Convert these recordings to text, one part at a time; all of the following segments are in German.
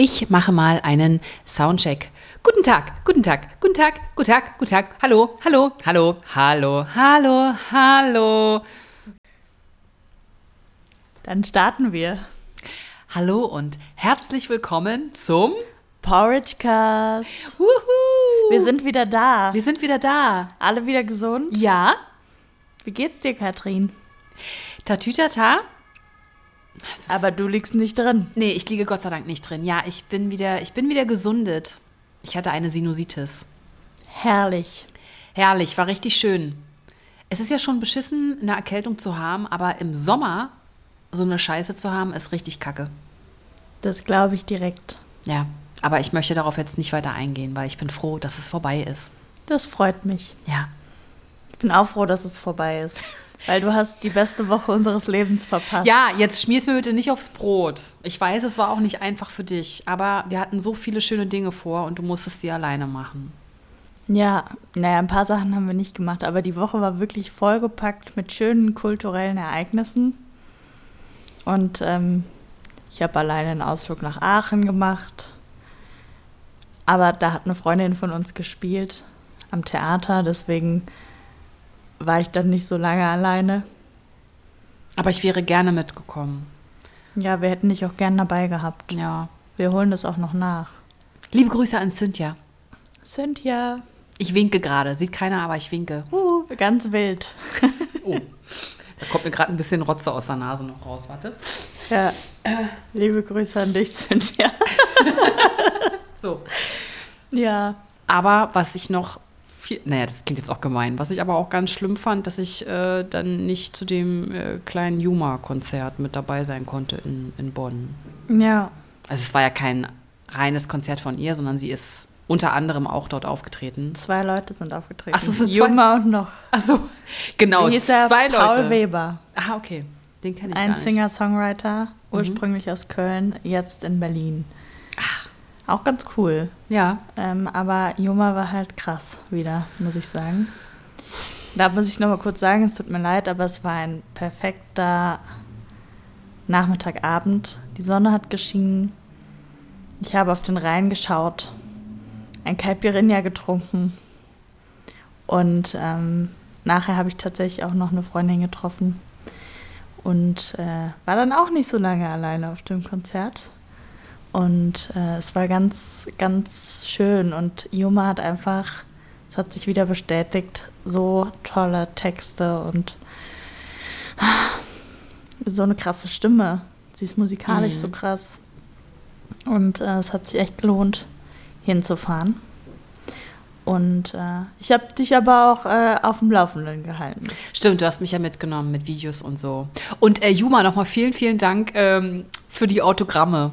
Ich mache mal einen Soundcheck. Guten Tag, guten Tag, guten Tag, guten Tag, guten Tag. Hallo, hallo, hallo, hallo, hallo, hallo. Dann starten wir. Hallo und herzlich willkommen zum Porridge Cast. Wuhu. Wir sind wieder da. Wir sind wieder da. Alle wieder gesund? Ja, Wie geht's dir, Katrin? Tatütata. Aber du liegst nicht drin. Nee, ich liege Gott sei Dank nicht drin. Ja, ich bin wieder, ich bin wieder gesundet. Ich hatte eine Sinusitis. Herrlich. Herrlich, war richtig schön. Es ist ja schon beschissen, eine Erkältung zu haben, aber im Sommer so eine Scheiße zu haben, ist richtig kacke. Das glaube ich direkt. Ja, aber ich möchte darauf jetzt nicht weiter eingehen, weil ich bin froh, dass es vorbei ist. Das freut mich. Ja. Ich bin auch froh, dass es vorbei ist. Weil du hast die beste Woche unseres Lebens verpasst. Ja, jetzt schmier's mir bitte nicht aufs Brot. Ich weiß, es war auch nicht einfach für dich, aber wir hatten so viele schöne Dinge vor und du musstest sie alleine machen. Ja, naja, ein paar Sachen haben wir nicht gemacht, aber die Woche war wirklich vollgepackt mit schönen kulturellen Ereignissen. Und ähm, ich habe alleine einen Ausflug nach Aachen gemacht. Aber da hat eine Freundin von uns gespielt am Theater, deswegen war ich dann nicht so lange alleine. Aber ich wäre gerne mitgekommen. Ja, wir hätten dich auch gern dabei gehabt. Ja. Wir holen das auch noch nach. Liebe Grüße an Cynthia. Cynthia. Ich winke gerade. Sieht keiner, aber ich winke. Uh, ganz wild. Oh. Da kommt mir gerade ein bisschen Rotze aus der Nase noch raus. Warte. Ja. Liebe Grüße an dich, Cynthia. So. Ja. Aber was ich noch viel, naja, das klingt jetzt auch gemein, was ich aber auch ganz schlimm fand, dass ich äh, dann nicht zu dem äh, kleinen Juma-Konzert mit dabei sein konnte in, in Bonn. Ja. Also es war ja kein reines Konzert von ihr, sondern sie ist unter anderem auch dort aufgetreten. Zwei Leute sind aufgetreten. Ach so, es sind Juma und noch. Achso, genau, Wie hieß zwei Paul Leute. Weber. Ah, okay. Den kenne ich Ein nicht. Mhm. Singer-Songwriter, ursprünglich aus Köln, jetzt in Berlin. Ach. Auch ganz cool. Ja, Ähm, aber Juma war halt krass wieder, muss ich sagen. Da muss ich noch mal kurz sagen, es tut mir leid, aber es war ein perfekter Nachmittagabend. Die Sonne hat geschienen. Ich habe auf den Rhein geschaut, ein Caipirinha getrunken und ähm, nachher habe ich tatsächlich auch noch eine Freundin getroffen und äh, war dann auch nicht so lange alleine auf dem Konzert. Und äh, es war ganz, ganz schön. Und Juma hat einfach, es hat sich wieder bestätigt, so tolle Texte und so eine krasse Stimme. Sie ist musikalisch Mhm. so krass. Und äh, es hat sich echt gelohnt, hinzufahren. Und äh, ich habe dich aber auch äh, auf dem Laufenden gehalten. stimmt, du hast mich ja mitgenommen mit Videos und so. Und äh, Juma, nochmal vielen, vielen Dank ähm, für die Autogramme.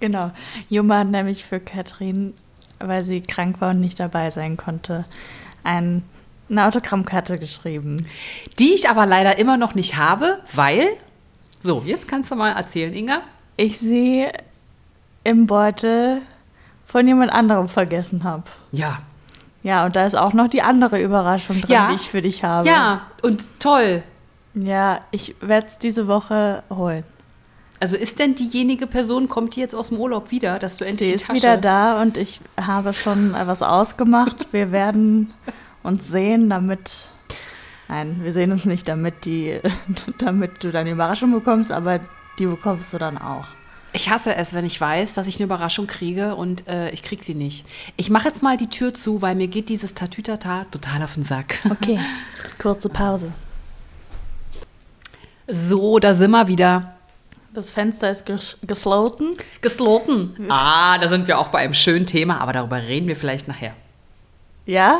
Genau. Juma hat nämlich für Katrin, weil sie krank war und nicht dabei sein konnte, ein, eine Autogrammkarte geschrieben. Die ich aber leider immer noch nicht habe, weil. So, jetzt kannst du mal erzählen, Inga. Ich sie im Beutel von jemand anderem vergessen habe. Ja. Ja, und da ist auch noch die andere Überraschung drin, Ja. die ich für dich habe. Ja, und toll. Ja, ich werde es diese Woche holen. Also ist denn diejenige Person, kommt die jetzt aus dem Urlaub wieder, dass du endlich Sie die ist Tasche... wieder da und ich habe schon äh, was ausgemacht. Wir werden uns sehen, damit. Nein, wir sehen uns nicht, damit die, damit du deine Überraschung bekommst, aber die bekommst du dann auch. Ich hasse es, wenn ich weiß, dass ich eine Überraschung kriege und äh, ich krieg sie nicht. Ich mache jetzt mal die Tür zu, weil mir geht dieses Tatütata total auf den Sack. Okay, kurze Pause. So, da sind wir wieder. Das Fenster ist ges gesloten. Gesloten. Ah, da sind wir auch bei einem schönen Thema, aber darüber reden wir vielleicht nachher. Ja?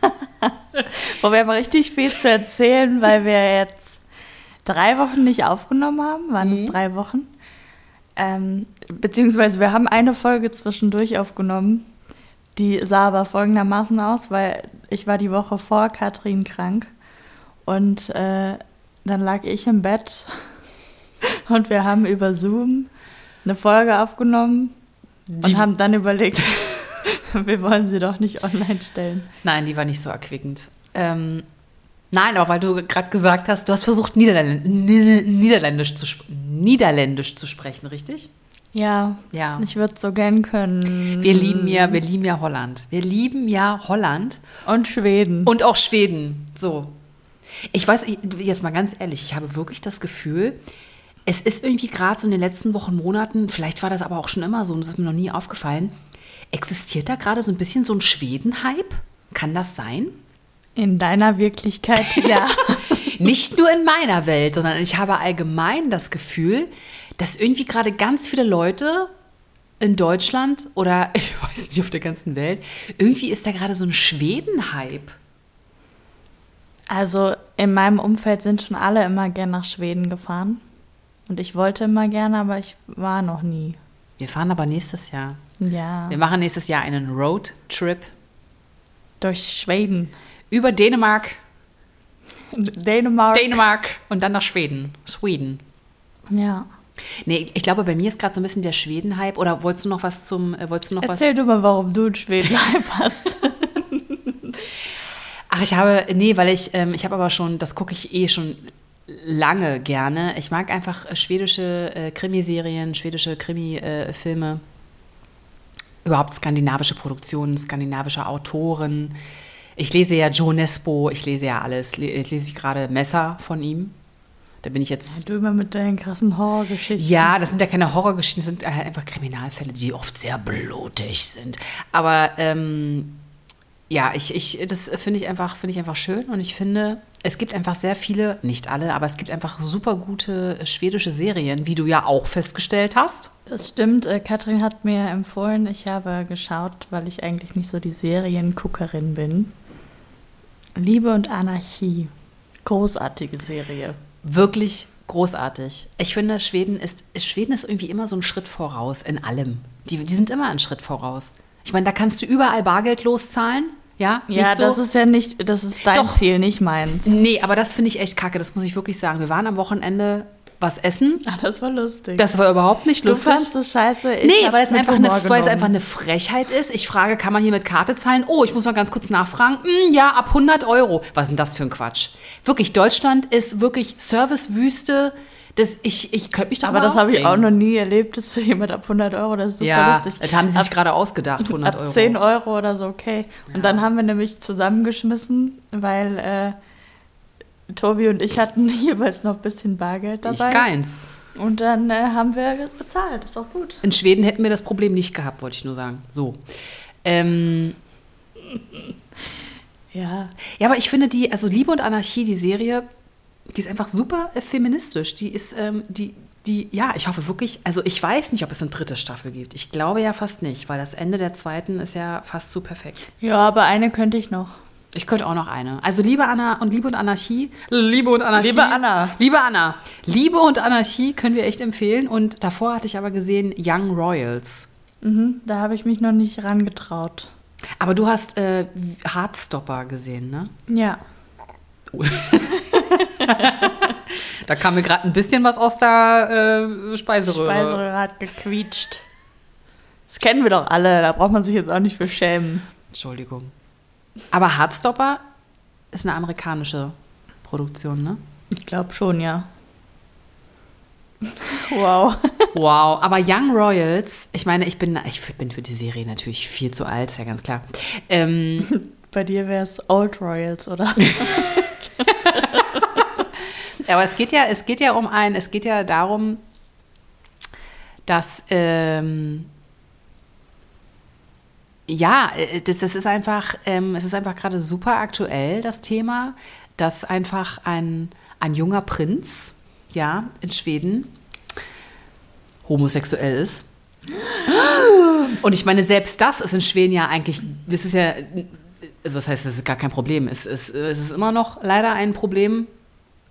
Wo wir haben richtig viel zu erzählen, weil wir jetzt drei Wochen nicht aufgenommen haben. Waren es drei Wochen? Ähm, beziehungsweise wir haben eine Folge zwischendurch aufgenommen. Die sah aber folgendermaßen aus, weil ich war die Woche vor Katrin krank. Und äh, dann lag ich im Bett und wir haben über Zoom eine Folge aufgenommen Die- und haben dann überlegt, wir wollen sie doch nicht online stellen. Nein, die war nicht so erquickend. Ähm, nein, aber weil du gerade gesagt hast, du hast versucht, Niederländ Niederländisch, zu, Niederländisch zu sprechen, richtig? Ja, Ja. ich würde so gern können. Wir lieben ja, wir lieben ja Holland. Wir lieben ja Holland Und Schweden. und auch Schweden. So. Ich weiß, ich- jetzt mal ganz ehrlich, ich habe wirklich das Gefühl, es ist irgendwie gerade so in den letzten Wochen, Monaten, vielleicht war das aber auch schon immer so und das ist mir noch nie aufgefallen, existiert da gerade so ein bisschen so ein Schweden-Hype? Kann das sein? In deiner Wirklichkeit, ja. Nicht nur in meiner Welt, sondern ich habe allgemein das Gefühl, dass irgendwie gerade ganz viele Leute in Deutschland oder ich weiß nicht auf der ganzen Welt, irgendwie ist da gerade so ein Schweden-Hype. Also in meinem Umfeld sind schon alle immer gern nach Schweden gefahren. Und ich wollte immer gerne, aber ich war noch nie. Wir fahren aber nächstes Jahr. Ja. Wir machen nächstes Jahr einen Roadtrip Durch Schweden. über Dänemark, Dänemark. Dänemark und dann nach Schweden. Schweden. ja. Nee, ich glaube, bei mir ist gerade so ein bisschen der Schweden-Hype. Oder wolltest du noch was zum, äh, wolltest du noch was? Erzähl du mal, warum du in Schweden hast. Ach, ich habe, nee, weil ich, ähm, ich habe aber schon, das gucke ich eh schon lange gerne. Ich mag einfach äh, schwedische äh, Krimiserien, schwedische Krimi-Filme. Überhaupt skandinavische Produktionen, skandinavische Autoren. Ich lese ja Joe Nesbo, ich lese ja alles. Le- Jetzt lese ich gerade Messer von ihm. Da bin ich jetzt. du immer mit deinen krassen Horrorgeschichten. Ja, das sind ja keine Horrorgeschichten, das sind halt einfach Kriminalfälle, die oft sehr blutig sind. Aber ähm, ja, ich, ich, das finde ich, einfach, finde ich einfach schön und ich finde, es gibt einfach sehr viele, nicht alle, aber es gibt einfach super gute schwedische Serien, wie du ja auch festgestellt hast. Das stimmt. Äh, Katrin hat mir empfohlen, ich habe geschaut, weil ich eigentlich nicht so die Serienguckerin bin. Liebe und Anarchie. Großartige Serie. Wirklich großartig. Ich finde, Schweden ist, Schweden ist irgendwie immer so ein Schritt voraus in allem. Die, die sind immer einen Schritt voraus. Ich meine, da kannst du überall Bargeld loszahlen. Ja, Ja, so? das ist ja nicht, das ist dein Doch. Ziel, nicht meins. Nee, aber das finde ich echt kacke, das muss ich wirklich sagen. Wir waren am Wochenende was essen. Ah, das war lustig. Das war überhaupt nicht du lustig. fandst es scheiße. Ich Nee, weil es, einfach eine, weil es einfach eine Frechheit ist. Ich frage, kann man hier mit Karte zahlen? Oh, ich muss mal ganz kurz nachfragen. Hm, ja, ab 100 Euro. Was ist denn das für ein Quatsch? Wirklich, Deutschland ist wirklich Servicewüste. Das, ich, ich könnte mich darüber Aber das habe ich auch noch nie erlebt, dass jemand ab 100 Euro, das ist super Ja, lustig. das haben sie sich ab, gerade ausgedacht, 100 ab Euro. 10 Euro oder so, okay. Und dann haben wir nämlich zusammengeschmissen, weil äh, Tobi und ich hatten jeweils noch ein bisschen Bargeld Ich dabei. keins. Und dann äh, haben wir das bezahlt, ist auch gut. In Schweden hätten wir das Problem nicht gehabt, wollte ich nur sagen. So. Ähm, Ja. Ja, aber ich finde die, also Liebe und Anarchie, die Serie, die ist einfach super äh, feministisch. Die ist, ähm, die, die, ja, ich hoffe wirklich, also ich weiß nicht, ob es eine dritte Staffel gibt. Ich glaube ja fast nicht, weil das Ende der zweiten ist ja fast zu perfekt. Ja, aber eine könnte ich noch. Ich könnte auch noch eine. Also Liebe Anna und Liebe und Anarchie. Liebe und Anarchie. Liebe Anna. Liebe Anna. Liebe und Anarchie können wir echt empfehlen. Und davor hatte ich aber gesehen Young Royals. Mhm, da habe ich mich noch nicht rangetraut. Aber du hast äh, Heartstopper gesehen, ne? Ja. Da kam mir gerade ein bisschen was aus der äh, Speiseröhre. Speiseröhre hat gequietscht. Das kennen wir doch alle, da braucht man sich jetzt auch nicht für schämen. Entschuldigung. Aber Heartstopper ist eine amerikanische Produktion, ne? Ich glaube schon, ja. Wow. Wow. Aber Young Royals, ich meine, ich bin, ich bin für die Serie natürlich viel zu alt, ist ja ganz klar. Ähm, Bei dir wäre es Old Royals, oder? Aber es geht ja, es geht ja um ein, es geht ja darum, dass ähm, ja, äh, das, das ist einfach, ähm, es ist einfach gerade super aktuell, das Thema, dass einfach ein, ein junger Prinz, ja, in Schweden homosexuell ist. Und ich meine, selbst das ist in Schweden ja eigentlich, das ist ja, also was heißt, das ist gar kein Problem. Es ist, es ist immer noch leider ein Problem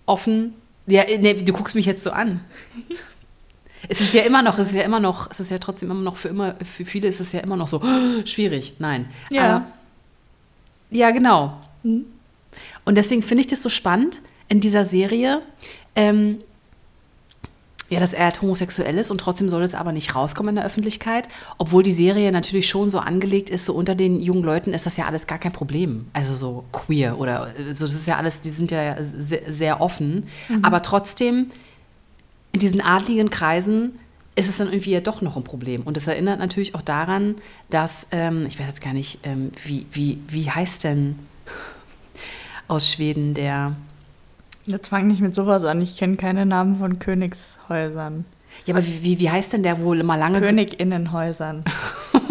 offen. Ja, nee, du guckst mich jetzt so an. Es ist ja immer noch, es ist ja immer noch, es ist ja trotzdem immer noch für immer, für viele ist es ja immer noch so schwierig. Nein. Ja. Aber, ja, genau. Mhm. Und deswegen finde ich das so spannend in dieser Serie, ähm, ja, dass er halt homosexuell ist und trotzdem soll es aber nicht rauskommen in der Öffentlichkeit, obwohl die Serie natürlich schon so angelegt ist, so unter den jungen Leuten ist das ja alles gar kein Problem. Also so queer oder so, das ist ja alles, die sind ja sehr, sehr offen, aber trotzdem in diesen adligen Kreisen ist es dann irgendwie ja doch noch ein Problem. Und es erinnert natürlich auch daran, dass, ähm, ich weiß jetzt gar nicht, ähm, wie, wie, wie heißt denn aus Schweden der. Jetzt fang nicht mit sowas an. Ich kenne keine Namen von Königshäusern. Ja, aber wie, wie, wie heißt denn der, wo mal lange. Königinnenhäusern.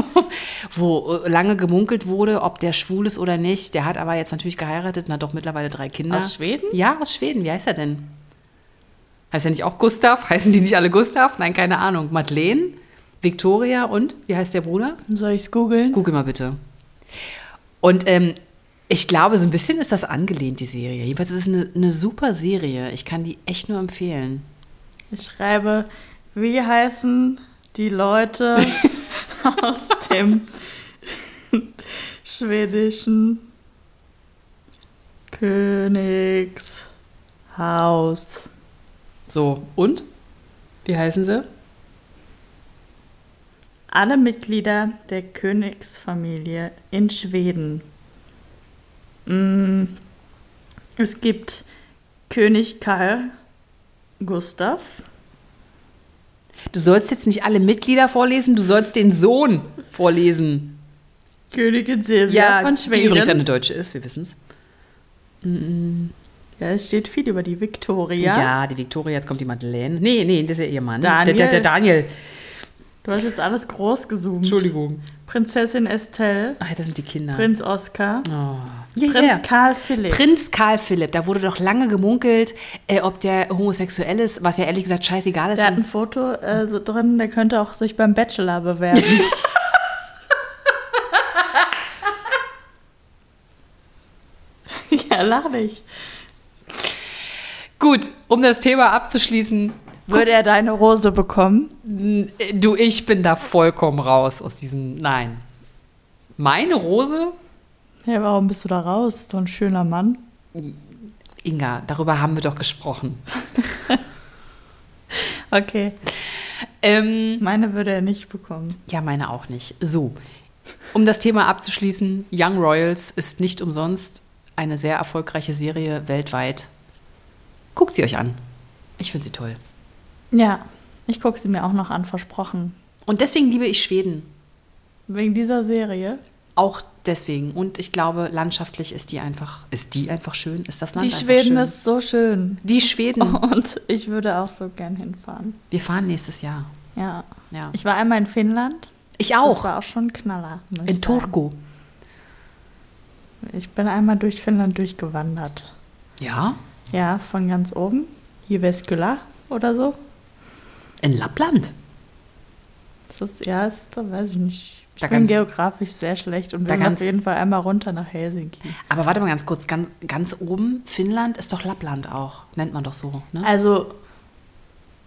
wo äh, lange gemunkelt wurde, ob der schwul ist oder nicht. Der hat aber jetzt natürlich geheiratet und hat doch mittlerweile drei Kinder. Aus Schweden? Ja, aus Schweden. Wie heißt er denn? Heißt er nicht auch Gustav? Heißen die nicht alle Gustav? Nein, keine Ahnung. Madeleine, Victoria und wie heißt der Bruder? Soll ich es googeln? Google mal bitte. Und ähm, ich glaube, so ein bisschen ist das angelehnt, die Serie. Jedenfalls ist es eine, eine super Serie. Ich kann die echt nur empfehlen. Ich schreibe, wie heißen die Leute aus dem schwedischen Königshaus? So, und? Wie heißen sie? Alle Mitglieder der Königsfamilie in Schweden. Mm, Es gibt König Karl Gustav, Du sollst jetzt nicht alle Mitglieder vorlesen, du sollst den Sohn vorlesen. Königin Silvia von die übrigens Schweden. eine Deutsche ist, wir wissen es. Ja, es steht viel über die Victoria. Ja. die Victoria, jetzt kommt die Madeleine. Nee, nee, das ist ja ihr Mann. Daniel. Der, der, der Daniel. Du hast jetzt alles groß gezoomt. Entschuldigung. Prinzessin Estelle, Ach, das sind die Kinder. Prinz Oskar, oh. ja, Prinz ja. Karl Philipp. Prinz Karl Philipp, da wurde doch lange gemunkelt, äh, ob der homosexuell ist, was ja ehrlich gesagt scheißegal ist. der hat ein Foto äh, so drin, der könnte auch sich beim Bachelor bewerben. ja, lach nicht. Gut, um das Thema abzuschließen, Würde er deine Rose bekommen? du, ich bin da vollkommen raus aus diesem, nein. Meine Rose? Ja, warum bist du da raus? Ist doch ein schöner Mann. Inga, darüber haben wir doch gesprochen. Okay. Ähm, Meine würde er nicht bekommen. Ja, meine auch nicht. So, um das Thema abzuschließen, Young Royals ist nicht umsonst eine sehr erfolgreiche Serie weltweit. Guckt sie euch an. Ich finde sie toll. Ja, ich gucke sie mir auch noch an, versprochen. Und deswegen liebe ich Schweden. Wegen dieser Serie. Auch deswegen. Und ich glaube, landschaftlich ist die einfach, ist die einfach schön? Ist das Land Die Schweden schön? ist so schön. Die Schweden. Und ich würde auch so gern hinfahren. Wir fahren nächstes Jahr. Ja. Ja. Ich war einmal in Finnland. Ich Das auch. war auch schon ein Knaller. In. Turku. Ich bin einmal durch Finnland durchgewandert. Ja? Ja, von ganz oben. Jyväskylä oder so. In Lappland. Das ist, ja, ist, da weiß ich nicht. Ich Da bin geografisch sehr schlecht und wir sind auf jeden Fall einmal runter nach Helsinki. Aber warte mal ganz kurz. Ganz, ganz oben, Finnland ist doch Lappland auch. Nennt man doch so. Ne? Also,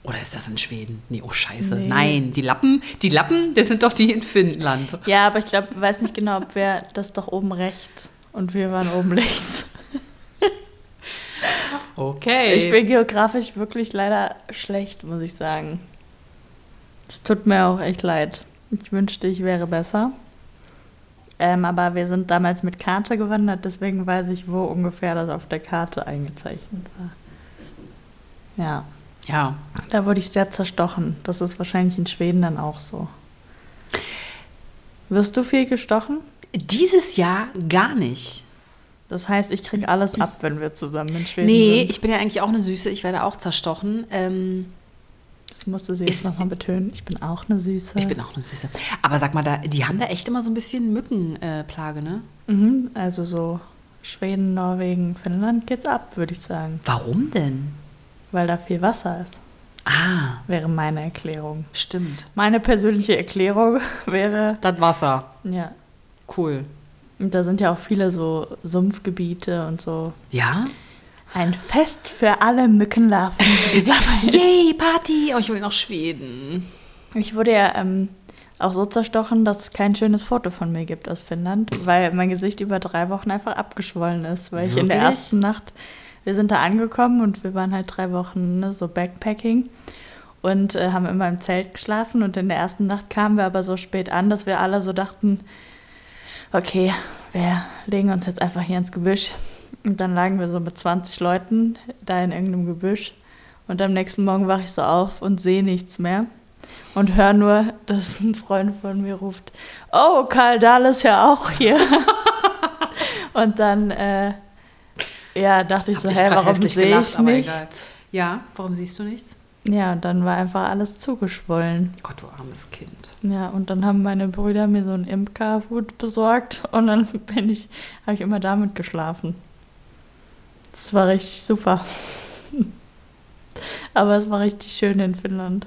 Oder ist das in Schweden? Nee, oh Scheiße. Nee. Nein, die Lappen, die Lappen, das sind doch die in Finnland. ja, aber ich glaube, weiß nicht genau, ob wir das doch oben rechts und wir waren oben links. Okay. Ich bin geografisch wirklich leider schlecht, muss ich sagen. Es tut mir auch echt leid. Ich wünschte, ich wäre besser. Ähm, aber wir sind damals mit Karte gewandert, deswegen weiß ich, wo ungefähr das auf der Karte eingezeichnet war. Ja, ja. da wurde ich sehr zerstochen. Das ist wahrscheinlich in Schweden dann auch so. Wirst du viel gestochen? Dieses Jahr gar nicht. Das heißt, ich kriege alles ab, wenn wir zusammen in Schweden Nee, sind. ich bin ja eigentlich auch eine Süße. Ich werde auch zerstochen. Ähm, Das musste sie jetzt nochmal betonen. Ich bin auch eine Süße. ich bin auch eine Süße. Aber sag mal, da, die haben da echt immer so ein bisschen Mückenplage, äh, ne? Mhm, also so Schweden, Norwegen, Finnland geht's ab, würde ich sagen. Warum denn? Weil da viel Wasser ist, Ah, wäre meine Erklärung. stimmt. Meine persönliche Erklärung wäre, Das Wasser. ja, Cool. Und da sind ja auch viele so Sumpfgebiete und so. Ja? Ein Fest für alle Mückenlarven. Yay, Party! Oh, ich will nach Schweden. Ich wurde ja ähm, auch so zerstochen, dass es kein schönes Foto von mir gibt aus Finnland, weil mein Gesicht über drei Wochen einfach abgeschwollen ist, weil ich in der Wirklich? ersten Nacht, wir sind da angekommen und wir waren halt drei Wochen ne, so Backpacking und äh, haben immer im Zelt geschlafen und in der ersten Nacht kamen wir aber so spät an, dass wir alle so dachten, okay, wir legen uns jetzt einfach hier ins Gebüsch. Und dann lagen wir so mit 20 Leuten da in irgendeinem Gebüsch. Und am nächsten Morgen wache ich so auf und sehe nichts mehr. und höre nur, dass ein Freund von mir ruft, oh, Karl Dahl ist ja auch hier. und dann, äh, ja, dachte ich Hab so, hä, warum sehe ich nichts? Ja, warum siehst du nichts? Ja, und dann war einfach alles zugeschwollen. Gott, du armes Kind. Ja, und dann haben meine Brüder mir so einen Imkerhut besorgt und dann bin ich, habe ich immer damit geschlafen. Das war richtig super. Aber es war richtig schön in Finnland.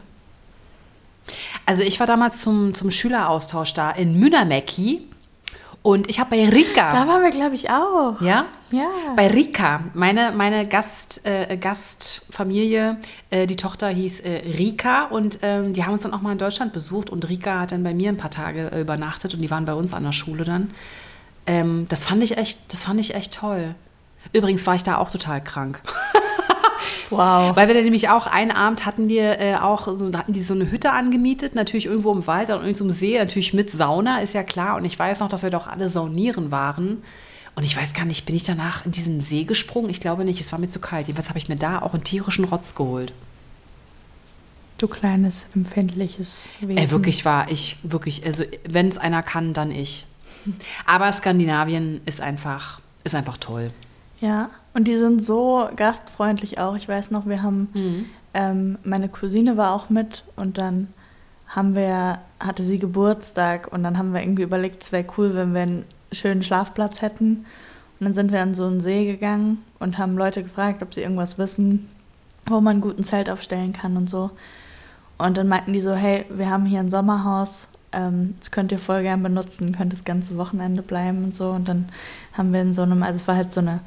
Also ich war damals zum, zum Schüleraustausch da in Mynämäki und ich habe bei Rika. Da waren wir, glaube ich, auch. ja? Ja. Bei Rika, meine, meine Gast, äh, Gastfamilie, äh, die Tochter hieß äh, Rika und ähm, die haben uns dann auch mal in Deutschland besucht und Rika hat dann bei mir ein paar Tage äh, übernachtet und die waren bei uns an der Schule dann. Ähm, das fand ich echt, das fand ich echt toll. Übrigens war ich da auch total krank. wow. Weil wir dann nämlich auch einen Abend hatten wir äh, auch, so, hatten die so eine Hütte angemietet, natürlich irgendwo im Wald und irgendwo im See, natürlich mit Sauna, ist ja klar. Und ich weiß noch, dass wir doch alle saunieren waren. Und ich weiß gar nicht, bin ich danach in diesen See gesprungen? Ich glaube nicht, es war mir zu kalt. Jedenfalls habe ich mir da auch einen tierischen Rotz geholt. Du kleines, empfindliches Wesen. Ey, wirklich war ich, wirklich, also wenn es einer kann, dann ich. Aber Skandinavien ist einfach, ist einfach toll. Ja, und die sind so gastfreundlich auch. Ich weiß noch, wir haben, ähm, meine Cousine war auch mit und dann haben wir, hatte sie Geburtstag und dann haben wir irgendwie überlegt, es wäre cool, wenn wir einen schönen Schlafplatz hätten. Und dann sind wir an so einen See gegangen und haben Leute gefragt, ob sie irgendwas wissen, wo man gut ein Zelt aufstellen kann und so. Und dann meinten die so, hey, wir haben hier ein Sommerhaus, ähm, das könnt ihr voll gern benutzen, könnt das ganze Wochenende bleiben und so. Und dann haben wir in so einem, also es war halt so eine,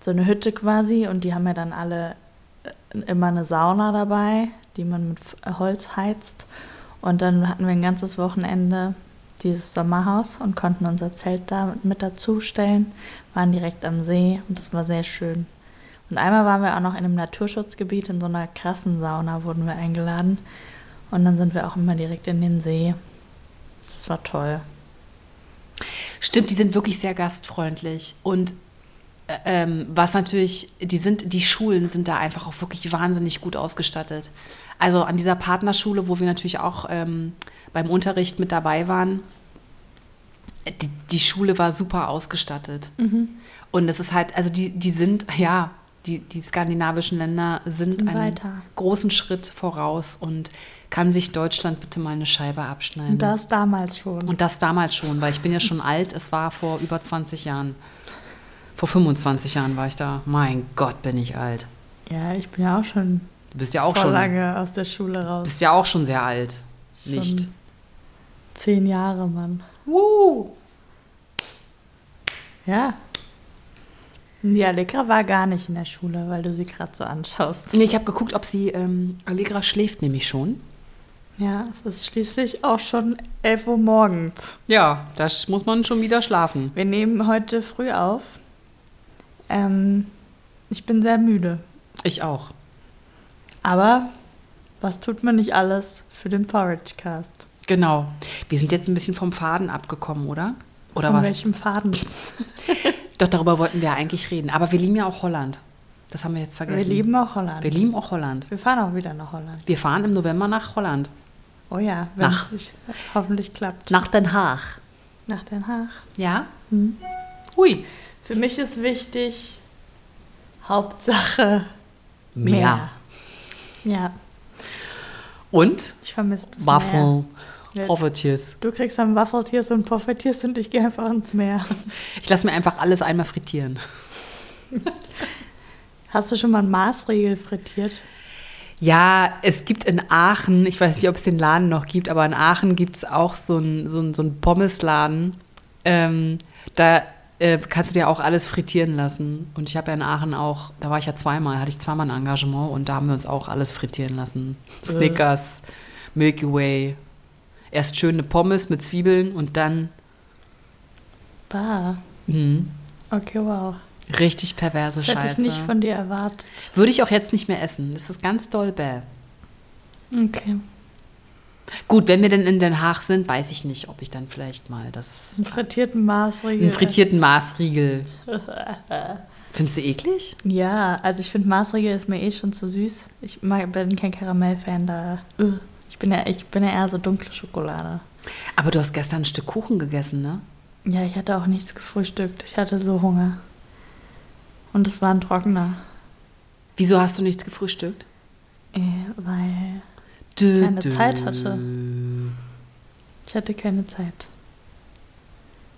so eine Hütte quasi und die haben ja dann alle äh, immer eine Sauna dabei, die man mit F- Holz heizt. Und dann hatten wir ein ganzes Wochenende dieses Sommerhaus und konnten unser Zelt da mit dazu stellen, waren direkt am See und es war sehr schön. Und einmal waren wir auch noch in einem Naturschutzgebiet, in so einer krassen Sauna wurden wir eingeladen. Und dann sind wir auch immer direkt in den See. Das war toll. Stimmt, die sind wirklich sehr gastfreundlich. Und äh, ähm, was natürlich, die sind, die Schulen sind da einfach auch wirklich wahnsinnig gut ausgestattet. Also an dieser Partnerschule, wo wir natürlich auch ähm, beim Unterricht mit dabei waren, die, die Schule war super ausgestattet. Und es ist halt, also die, die sind, ja, die, die skandinavischen Länder sind Sind einen weiter. großen Schritt voraus und kann sich Deutschland bitte mal eine Scheibe abschneiden. Und das damals schon. Und das damals schon, weil ich bin ja schon alt. Es war vor über 20 Jahren. Vor 25 Jahren war ich da. Mein Gott, bin ich alt. ja, ich bin ja auch schon Du bist ja auch schon, lange aus der Schule raus. bist ja auch schon sehr alt. Schon Nicht. Zehn Jahre, Mann. Woo. Ja. Die Allegra war gar nicht in der Schule, weil du sie gerade so anschaust. Nee, ich habe geguckt, ob sie, ähm, Allegra schläft nämlich schon. Ja, es ist schließlich auch schon 11 Uhr morgens. Ja, da muss man schon wieder schlafen. Wir nehmen heute früh auf. Ähm, ich bin sehr müde. Ich auch. Aber was tut man nicht alles für den Porridge Cast? Genau. Wir sind jetzt ein bisschen vom Faden abgekommen, oder? Oder Von was? welchem Faden? Doch, darüber wollten wir ja eigentlich reden. Aber wir lieben ja auch Holland. Das haben wir jetzt Wir vergessen. lieben auch Holland. wir lieben auch Holland. Wir fahren auch wieder nach Holland. Wir fahren im November nach Holland. Oh ja, wenn Nach- es hoffentlich klappt. Nach Den Haag. Nach Den Haag. Ja? Hm. Hui. Für mich ist wichtig, Hauptsache Mehr. Ja, Und ich vermisse das. Waffeln, Ja. Profitiers. Du kriegst dann Waffeltiers und Profitiers und ich gehe einfach ins Meer. Ich lasse mir einfach alles einmal frittieren. Hast du schon mal einen Maßriegel frittiert? Ja, es gibt in Aachen, ich weiß nicht, ob es den Laden noch gibt, aber in Aachen gibt es auch so einen so ein, so ein Pommesladen. Ähm, da äh, kannst du dir auch alles frittieren lassen. Und ich habe ja in Aachen auch, da war ich ja zweimal, hatte ich zweimal ein Engagement und da haben wir uns auch alles frittieren lassen. Äh. Snickers, Milky Way. Erst schön eine Pommes mit Zwiebeln und dann Bah. mh, Okay, wow. richtig perverse Das hätte Scheiße. ich nicht von dir erwartet. Würde ich auch jetzt nicht mehr essen. Das ist ganz doll bäh. Okay. Gut, wenn wir denn in Den Haag sind, weiß ich nicht, ob ich dann vielleicht mal das Einen frittierten Maßriegel. einen frittierten Maßriegel. Findest du eklig? Ja, also ich finde Maßriegel ist mir eh schon zu süß. Ich mag, bin kein Karamellfan, da. Ich bin ja, ich bin ja eher so dunkle Schokolade. Aber du hast gestern ein Stück Kuchen gegessen, ne? Ja, ich hatte auch nichts gefrühstückt. Ich hatte so Hunger. Und es war ein trockener. Wieso hast du nichts gefrühstückt? Äh, weil Dö, keine Zeit hatte. ich hatte keine Zeit.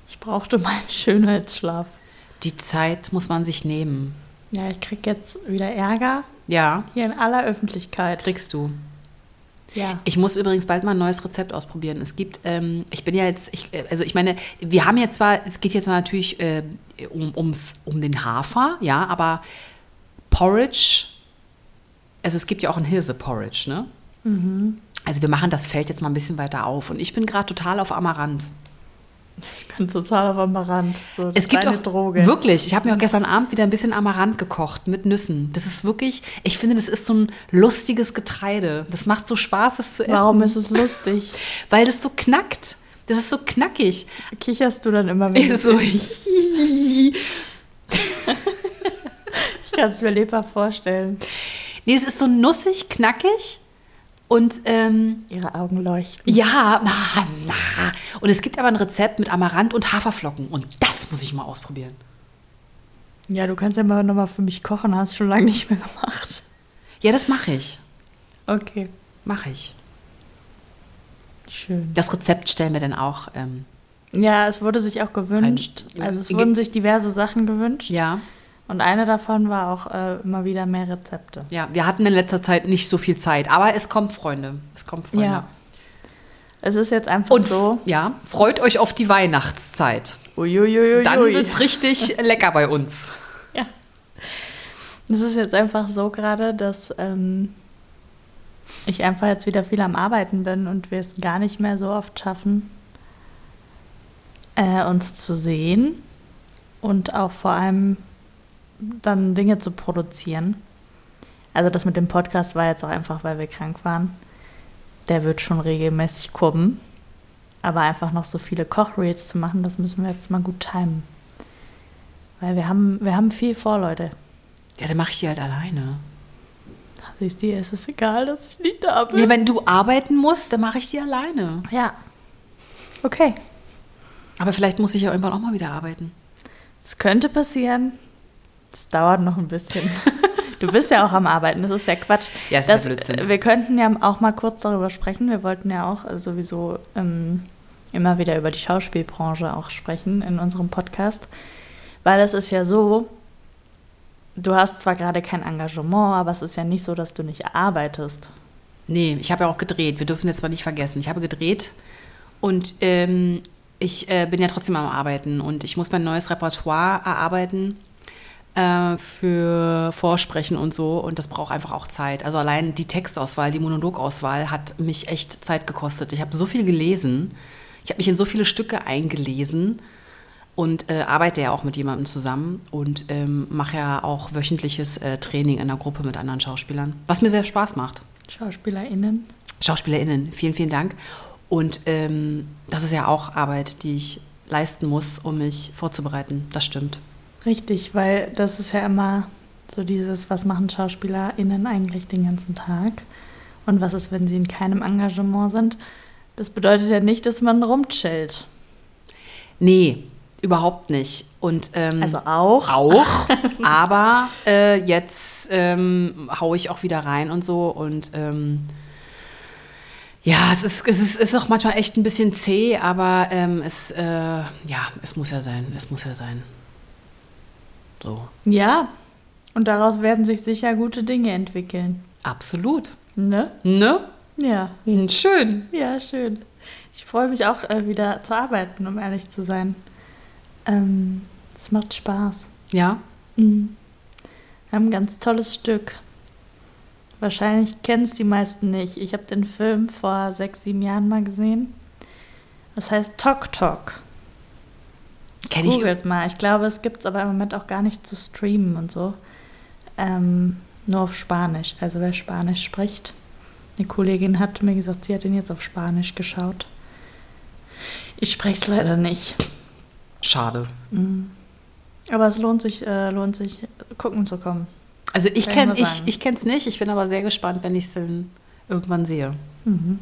Ich brauchte meinen Schönheitsschlaf. Die Zeit muss man sich nehmen. Ja, ich krieg jetzt wieder Ärger Ja, hier in aller Öffentlichkeit. kriegst du. Ja. Ich muss übrigens bald mal ein neues Rezept ausprobieren. Es gibt, ähm, ich bin ja jetzt, ich, äh, also ich meine, wir haben jetzt zwar, es geht jetzt natürlich äh, um, ums, um den Hafer, ja, aber Porridge, also es gibt ja auch ein Hirse-Porridge, ne? Also wir machen das Feld jetzt mal ein bisschen weiter auf. Und ich bin gerade total auf Amaranth. Ich bin total auf Amaranth. So Es gibt auch Droge. wirklich. Ich habe mir auch gestern Abend wieder ein bisschen Amaranth gekocht mit Nüssen. Das ist wirklich. Ich finde, das ist so ein lustiges Getreide. Das macht so Spaß, es zu essen. Warum ist es lustig? Weil das so knackt. Das ist so knackig. Kicherst du dann immer wieder? so. Ich kann es mir lebhaft vorstellen. nee, es ist so nussig, knackig und ähm, Ihre Augen leuchten. ja, na, na. Und es gibt aber ein Rezept mit Amaranth und Haferflocken und das muss ich mal ausprobieren. Ja, du kannst ja mal nochmal für mich kochen. Hast du schon lange nicht mehr gemacht. Ja, das mache ich. Okay. Mache ich. Schön. Das Rezept stellen wir dann auch. Ähm, Ja, es wurde sich auch gewünscht. Ein- Also es wurden sich diverse Sachen gewünscht. ja. Und eine davon war auch äh, immer wieder mehr Rezepte. Ja, wir hatten in letzter Zeit nicht so viel Zeit, aber es kommt, Freunde. Es kommt, Freunde. Ja. Es ist jetzt einfach Und so. ja, freut euch auf die Weihnachtszeit. Uiuiuiui. Dann wird's richtig lecker bei uns. Ja. Es ist jetzt einfach so gerade, dass ähm, ich einfach jetzt wieder viel am Arbeiten bin und wir es gar nicht mehr so oft schaffen, äh, uns zu sehen und auch vor allem dann Dinge zu produzieren. Also das mit dem Podcast war jetzt auch einfach, weil wir krank waren. Der wird schon regelmäßig kommen. Aber einfach noch so viele Kochreels zu machen, das müssen wir jetzt mal gut timen. Weil wir haben, wir haben viel vor, Leute. Ja, dann mache ich die halt alleine. Siehst du, es ist egal, dass ich nicht da bin. Ja, wenn du arbeiten musst, dann mache ich die alleine. Ja. Okay. Aber vielleicht muss ich ja irgendwann auch mal wieder arbeiten. Es könnte passieren. Es dauert noch ein bisschen. Du bist ja auch am Arbeiten, das ist ja Quatsch. Ja, ist das, Blödsinn. Wir könnten ja auch mal kurz darüber sprechen. Wir wollten ja auch äh, sowieso ähm, immer wieder über die Schauspielbranche auch sprechen in unserem Podcast. Weil es ist ja so, du hast zwar gerade kein Engagement, aber es ist ja nicht so, dass du nicht arbeitest. Nee, ich habe ja auch gedreht. Wir dürfen jetzt mal nicht vergessen. Ich habe gedreht und ähm, ich äh, bin ja trotzdem am Arbeiten und ich muss mein neues Repertoire erarbeiten äh, für Vorsprechen und so und das braucht einfach auch Zeit. Also allein die Textauswahl, die Monologauswahl hat mich echt Zeit gekostet. Ich habe so viel gelesen, ich habe mich in so viele Stücke eingelesen und äh, arbeite ja auch mit jemandem zusammen und ähm, mache ja auch wöchentliches äh, Training in einer Gruppe mit anderen Schauspielern, was mir sehr Spaß macht. SchauspielerInnen. SchauspielerInnen, vielen, vielen Dank. Und ähm, das ist ja auch Arbeit, die ich leisten muss, um mich vorzubereiten. Das stimmt. Richtig, weil das ist ja immer so dieses, was machen SchauspielerInnen eigentlich den ganzen Tag und was ist, wenn sie in keinem Engagement sind. Das bedeutet ja nicht, dass man rumchillt. Nee, überhaupt nicht. Und ähm, Also auch. auch, aber äh, jetzt ähm, haue ich auch wieder rein und so und ähm, ja, es ist, es ist, ist auch manchmal echt ein bisschen zäh, aber ähm, es, äh, ja, es muss ja sein, es muss ja sein. So, Ja, und daraus werden sich sicher gute Dinge entwickeln. absolut. Ne? Ne? Ja. Schön. Ja, schön. Ich freue mich auch äh, wieder zu arbeiten, um ehrlich zu sein. Ähm, es macht Spaß. Ja, Mhm. Wir haben ein ganz tolles Stück. Wahrscheinlich kennen es die meisten nicht. Ich habe den Film vor sechs, sieben Jahren mal gesehen. Das heißt Tok Tok. Kenne ich. Googelt mal. Ich glaube, es gibt es aber im Moment auch gar nicht zu streamen und so. Ähm, nur auf Spanisch. Also wer Spanisch spricht. Eine Kollegin hat mir gesagt, sie hat ihn jetzt auf Spanisch geschaut. Ich spreche es leider nicht. Schade. Mhm. Aber es lohnt sich, äh, lohnt sich, gucken zu kommen. Also ich kenne ich, ich kenn's nicht. Ich bin aber sehr gespannt, wenn ich es dann irgendwann sehe. Mhm.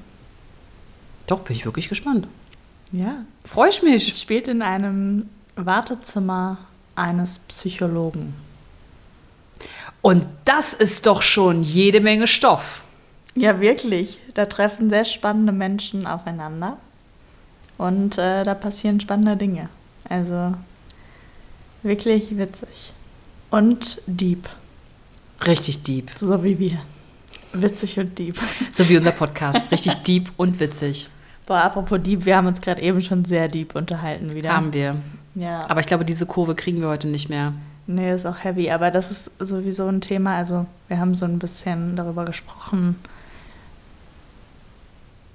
Doch, bin ich wirklich gespannt. Ja. Freue ich mich. Es spielt in einem Wartezimmer eines Psychologen. Und das ist doch schon jede Menge Stoff. Ja, wirklich. Da treffen sehr spannende Menschen aufeinander. Und äh, da passieren spannende Dinge. Also wirklich witzig. Und deep. Richtig deep. So wie wir. Witzig und deep. So wie unser Podcast. Richtig deep und witzig. Boah, apropos deep, wir haben uns gerade eben schon sehr deep unterhalten wieder. Haben wir. Ja. Aber ich glaube, diese Kurve kriegen wir heute nicht mehr. Nee, ist auch heavy, aber das ist sowieso ein Thema. Also, wir haben so ein bisschen darüber gesprochen,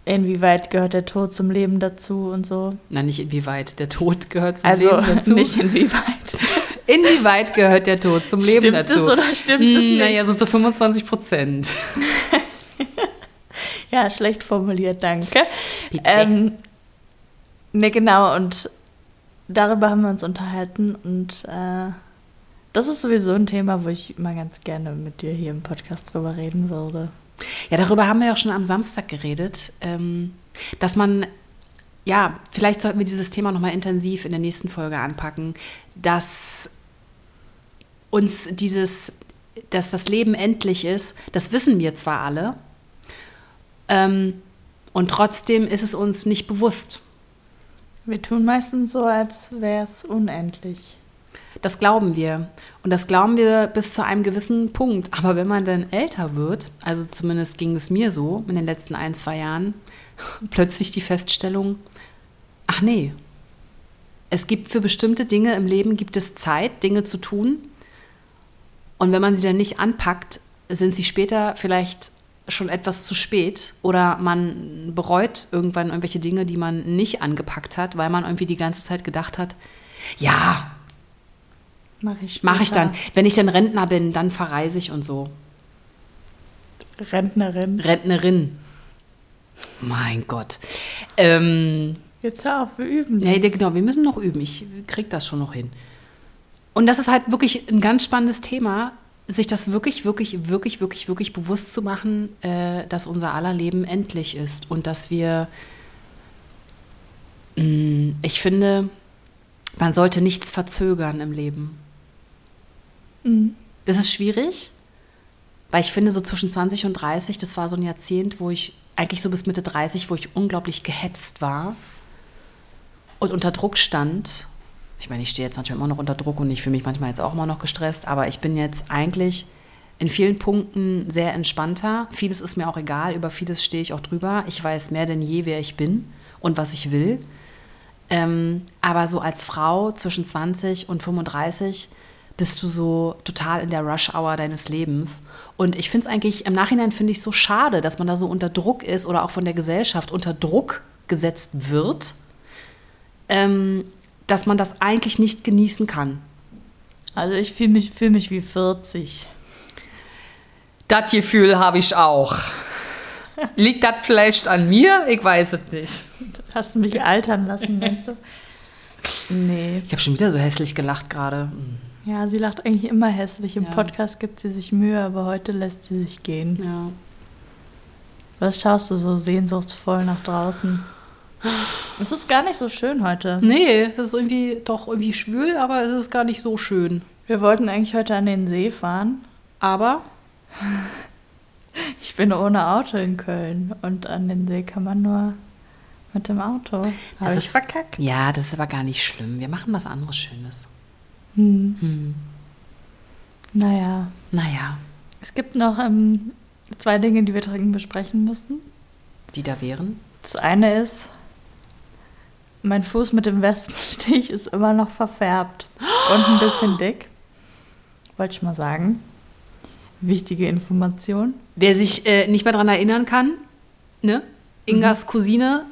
inwieweit gehört der Tod zum Leben dazu und so. Nein, nicht inwieweit. Der Tod gehört zum Also, Leben dazu. nicht inwieweit. Inwieweit gehört der Tod zum Leben stimmt dazu? es oder stimmt es Hm, nicht? Naja, so zu 25 Prozent. Ja, schlecht formuliert, danke. Ähm, ne, genau, und darüber haben wir uns unterhalten und äh, das ist sowieso ein Thema, wo ich immer ganz gerne mit dir hier im Podcast drüber reden würde. Ja, darüber haben wir ja auch schon am Samstag geredet, ähm, dass man, ja, vielleicht sollten wir dieses Thema nochmal intensiv in der nächsten Folge anpacken, dass uns dieses, dass das Leben endlich ist, das wissen wir zwar alle, ähm, und trotzdem ist es uns nicht bewusst. Wir tun meistens so, als wäre es unendlich. Das glauben wir. Und das glauben wir bis zu einem gewissen Punkt. Aber wenn man dann älter wird, also zumindest ging es mir so in den letzten ein, zwei Jahren, plötzlich die Feststellung, ach nee, es gibt für bestimmte Dinge im Leben, gibt es Zeit, Dinge zu tun. Und wenn man sie dann nicht anpackt, sind sie später vielleicht schon etwas zu spät oder man bereut irgendwann irgendwelche Dinge, die man nicht angepackt hat, weil man irgendwie die ganze Zeit gedacht hat, ja, Mach ich Mache ich dann. Wenn ich dann Rentner bin, dann verreise ich und so. Rentnerin. Rentnerin. Mein Gott. Ähm, Jetzt hör auf, wir üben. ja, das. genau, wir müssen noch üben. Ich krieg das schon noch hin. Und das ist halt wirklich ein ganz spannendes Thema, sich das wirklich, wirklich, wirklich, wirklich, wirklich bewusst zu machen, äh, dass unser aller Leben endlich ist und dass wir, mh, ich finde, man sollte nichts verzögern im Leben. Mhm. Das ist schwierig, weil ich finde, so zwischen 20 und 30, das war so ein Jahrzehnt, wo ich eigentlich so bis Mitte 30, wo ich unglaublich gehetzt war und unter Druck stand. Ich meine, ich stehe jetzt manchmal immer noch unter Druck und ich fühle mich manchmal jetzt auch immer noch gestresst, aber ich bin jetzt eigentlich in vielen Punkten sehr entspannter. Vieles ist mir auch egal, über vieles stehe ich auch drüber. Ich weiß mehr denn je, wer ich bin und was ich will. Ähm, aber so als Frau zwischen 20 und 35 bist du so total in der Rush-Hour deines Lebens. Und ich finde es eigentlich, im Nachhinein finde ich es so schade, dass man da so unter Druck ist oder auch von der Gesellschaft unter Druck gesetzt wird, ähm, dass man das eigentlich nicht genießen kann. Also ich fühle mich, fühl mich wie 40. Das Gefühl habe ich auch. Liegt das vielleicht an mir? Ich weiß es nicht. Hast du mich altern lassen, meinst du? Nee. Ich habe schon wieder so hässlich gelacht gerade. Ja, sie lacht eigentlich immer hässlich. Im Ja. Podcast gibt sie sich Mühe, aber heute lässt sie sich gehen. Ja. Was schaust du so sehnsuchtsvoll nach draußen? Es ist gar nicht so schön heute. Nee, das ist irgendwie doch irgendwie schwül, aber es ist gar nicht so schön. Wir wollten eigentlich heute an den See fahren. Aber Ich bin ohne Auto in Köln und an den See kann man nur mit dem Auto. Das Habe ist- ich verkackt. ja, das ist aber gar nicht schlimm. Wir machen was anderes Schönes. Hm. Hm. Naja, Naja, es gibt noch ähm, zwei Dinge, die wir dringend besprechen müssen. die da wären. Das eine ist, mein Fuß mit dem Wespenstich ist immer noch verfärbt und ein bisschen dick. Wollte ich mal sagen. Wichtige Information. Wer sich äh, nicht mehr daran erinnern kann, ne? Ingas Cousine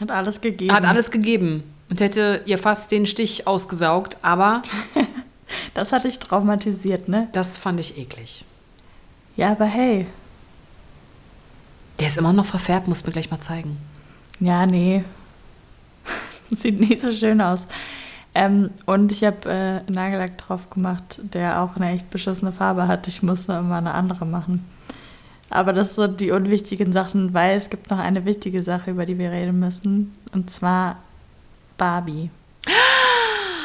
Hat alles gegeben. hat alles gegeben und hätte ihr fast den Stich ausgesaugt, aber Das hat dich traumatisiert, ne? das fand ich eklig. Ja, aber hey. Der ist immer noch verfärbt, muss mir gleich mal zeigen. Ja, nee. Sieht nicht so schön aus. Ähm, und ich habe äh, Nagellack drauf gemacht, der auch eine echt beschissene Farbe hat. Ich musste immer eine andere machen. Aber das sind die unwichtigen Sachen, weil es gibt noch eine wichtige Sache, über die wir reden müssen. Und zwar Barbie.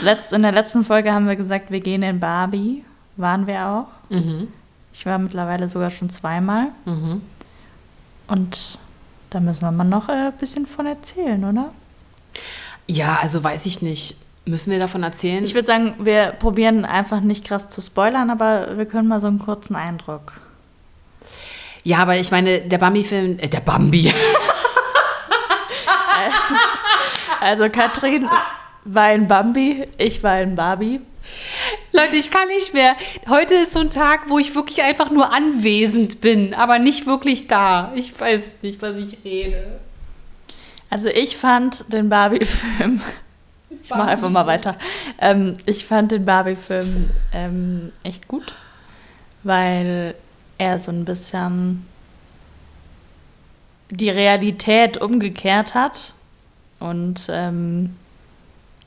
Letzt, in der letzten Folge haben wir gesagt, wir gehen in Barbie. Waren wir auch. Mhm. Ich war mittlerweile sogar schon zweimal. Mhm. Und da müssen wir mal noch ein bisschen von erzählen, oder? Ja, also weiß ich nicht. Müssen wir davon erzählen? Ich würde sagen, wir probieren einfach nicht krass zu spoilern, aber wir können mal so einen kurzen Eindruck. ja, aber ich meine, der Bambi-Film, äh, der Bambi. Also Katrin war in Bambi, ich war in Barbie. Leute, ich kann nicht mehr. Heute ist so ein Tag, wo ich wirklich einfach nur anwesend bin, aber nicht wirklich da. Ich weiß nicht, was ich rede. Also ich fand den Barbie-Film, ich mache einfach mal weiter. Ähm, ich fand den Barbie-Film ähm, echt gut, weil er so ein bisschen die Realität umgekehrt hat und ähm,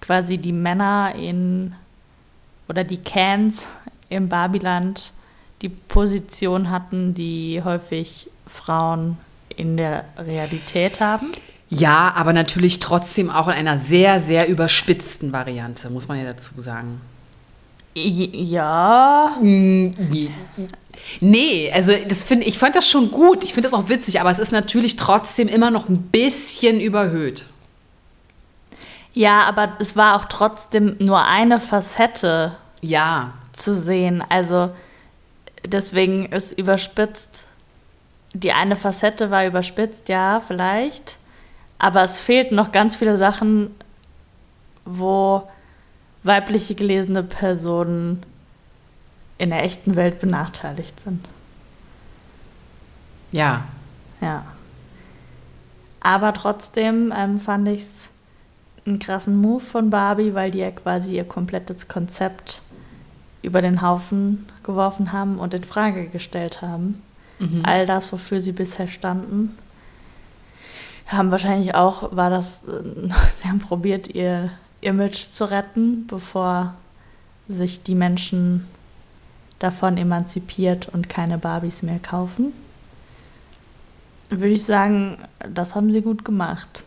quasi die Männer in oder die Cans im Barbiland die Position hatten, die häufig Frauen in der Realität haben. Ja, aber natürlich trotzdem auch in einer sehr, sehr überspitzten Variante, muss man ja dazu sagen. Ja, Nee, also das finde ich fand das schon gut. Ich finde das auch witzig, aber es ist natürlich trotzdem immer noch ein bisschen überhöht. ja, aber es war auch trotzdem nur eine Facette Ja, zu sehen. Also deswegen ist überspitzt. Die eine Facette war überspitzt, ja, vielleicht. Aber es fehlten noch ganz viele Sachen, wo weibliche gelesene Personen in der echten Welt benachteiligt sind. ja. Ja. Aber trotzdem ähm, fand ich es einen krassen Move von Barbie, weil die ja quasi ihr komplettes Konzept über den Haufen geworfen haben und in Frage gestellt haben. All das, wofür sie bisher standen, haben wahrscheinlich auch, war das, äh, sie haben probiert, ihr Image zu retten, bevor sich die Menschen davon emanzipiert und keine Barbies mehr kaufen. Würde ich sagen, das haben sie gut gemacht.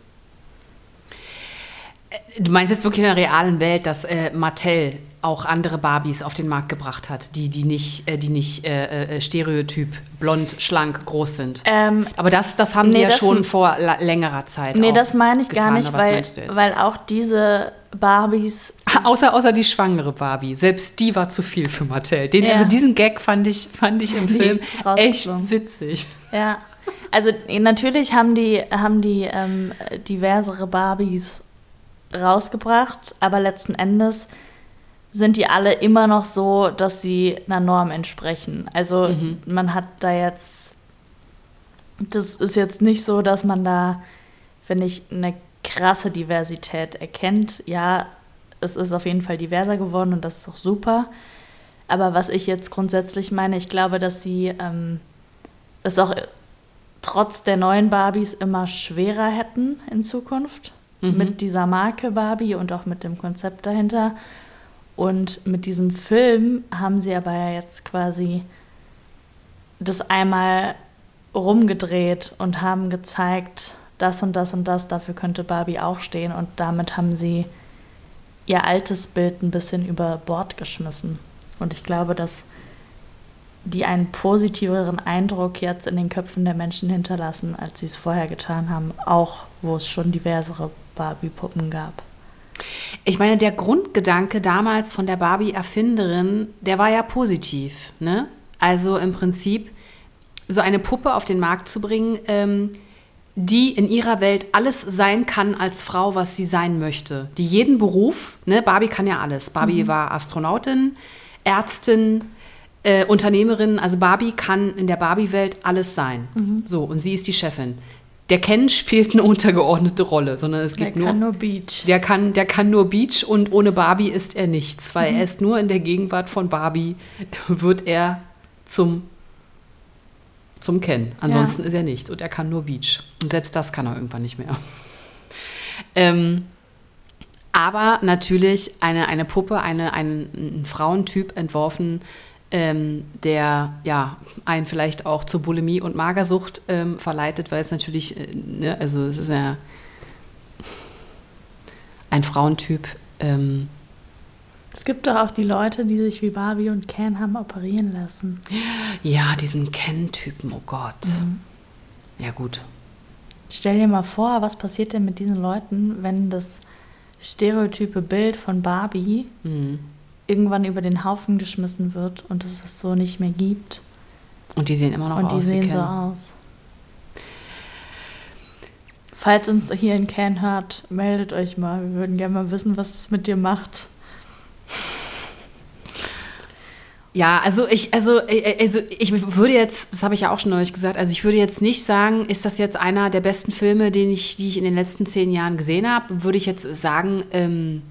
Du meinst jetzt wirklich in der realen Welt, dass äh, Mattel auch andere Barbies auf den Markt gebracht hat, die, die nicht, äh, die nicht äh, äh, stereotyp, blond, schlank, groß sind. Ähm, Aber das, das haben sie nee, ja das- schon vor längerer Zeit. nee, das meine ich gar getan. nicht, Oder was weil, weil auch diese Barbies. Außer, außer die schwangere Barbie. Selbst die war zu viel für Mattel. Den, Ja. Also diesen Gag fand ich, fand ich im Die Film echt witzig. Ja. Also natürlich haben die, haben die ähm, diversere Barbies rausgebracht, aber letzten Endes sind die alle immer noch so, dass sie einer Norm entsprechen. Also man hat da jetzt, das ist jetzt nicht so, dass man da, finde ich, eine krasse Diversität erkennt. Ja, es ist auf jeden Fall diverser geworden und das ist auch super. Aber was ich jetzt grundsätzlich meine, ich glaube, dass sie ähm, es auch trotz der neuen Barbies immer schwerer hätten in Zukunft mit dieser Marke Barbie und auch mit dem Konzept dahinter. Und mit diesem Film haben sie aber ja jetzt quasi das einmal rumgedreht und haben gezeigt, das und das und das, dafür könnte Barbie auch stehen. Und damit haben sie ihr altes Bild ein bisschen über Bord geschmissen. Und ich glaube, dass die einen positiveren Eindruck jetzt in den Köpfen der Menschen hinterlassen, als sie es vorher getan haben, auch wo es schon diversere Barbie-Puppen gab. Ich meine, der Grundgedanke damals von der Barbie-Erfinderin, der war ja positiv. Ne? Also im Prinzip so eine Puppe auf den Markt zu bringen, ähm, die in ihrer Welt alles sein kann als Frau, was sie sein möchte. Die jeden Beruf, ne? Barbie kann ja alles. Barbie war Astronautin, Ärztin, äh, Unternehmerin. Also Barbie kann in der Barbie-Welt alles sein. So, und sie ist die Chefin. Der Ken spielt eine untergeordnete Rolle, sondern es Der geht nur kann nur Beach. der kann, der kann nur Beach und ohne Barbie ist er nichts, weil er ist nur in der Gegenwart von Barbie, wird er zum, zum Ken. Ansonsten ist er nichts und er kann nur Beach. Und selbst das kann er irgendwann nicht mehr. Ähm, aber natürlich eine, eine Puppe, eine, ein, ein Frauentyp entworfen, ähm, der ja einen vielleicht auch zur Bulimie und Magersucht ähm, verleitet, weil es natürlich, äh, ne, also es ist ja ein Frauentyp. Ähm, es gibt doch auch die Leute, die sich wie Barbie und Ken haben operieren lassen. Ja, diesen Ken-Typen, oh Gott. Mhm. Ja, gut. Stell dir mal vor, was passiert denn mit diesen Leuten, wenn das stereotype Bild von Barbie mhm. Irgendwann über den Haufen geschmissen wird und es es so nicht mehr gibt. Und die sehen immer noch und aus. Und die sehen so aus. Falls uns hier in Can hört, meldet euch mal. Wir würden gerne mal wissen, was das mit dir macht. Ja, also ich, also, äh, also ich würde jetzt, das habe ich ja auch schon neulich gesagt, also ich würde jetzt nicht sagen, ist das jetzt einer der besten Filme, den ich, die ich in den letzten zehn Jahren gesehen habe, würde ich jetzt sagen, ähm,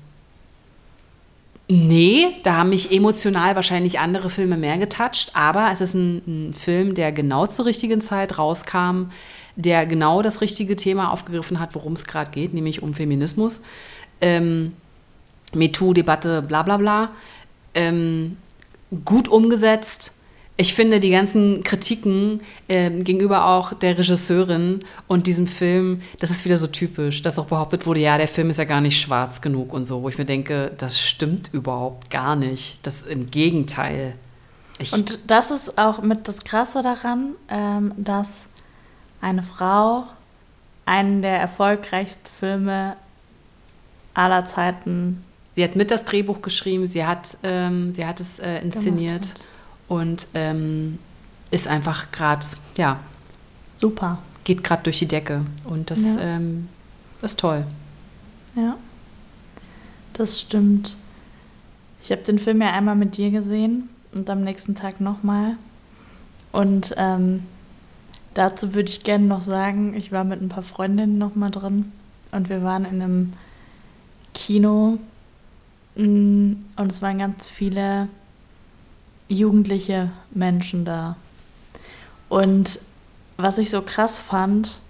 nee, da haben mich emotional wahrscheinlich andere Filme mehr getoucht, aber es ist ein, ein Film, der genau zur richtigen Zeit rauskam, der genau das richtige Thema aufgegriffen hat, worum es gerade geht, nämlich um Feminismus. Ähm, MeToo-Debatte, bla bla bla. Ähm, gut umgesetzt. Ich finde die ganzen Kritiken äh, gegenüber auch der Regisseurin und diesem Film, das ist wieder so typisch, dass auch behauptet wurde, ja, der Film ist ja gar nicht schwarz genug und so, wo ich mir denke, das stimmt überhaupt gar nicht. Das im Gegenteil. Ich und das ist auch mit das Krasse daran, ähm, dass eine Frau einen der erfolgreichsten Filme aller Zeiten Sie hat mit das Drehbuch geschrieben, sie hat, ähm, sie hat es äh, inszeniert Gemacht. Und ähm, ist einfach gerade, ja. Super. Geht gerade durch die Decke und das ja. ähm, ist toll. Ja, das stimmt. Ich habe den Film ja einmal mit dir gesehen und am nächsten Tag nochmal. Und ähm, dazu würde ich gerne noch sagen, ich war mit ein paar Freundinnen nochmal drin und wir waren in einem Kino, Mm, und es waren ganz viele jugendliche Menschen da. Und was ich so krass fand,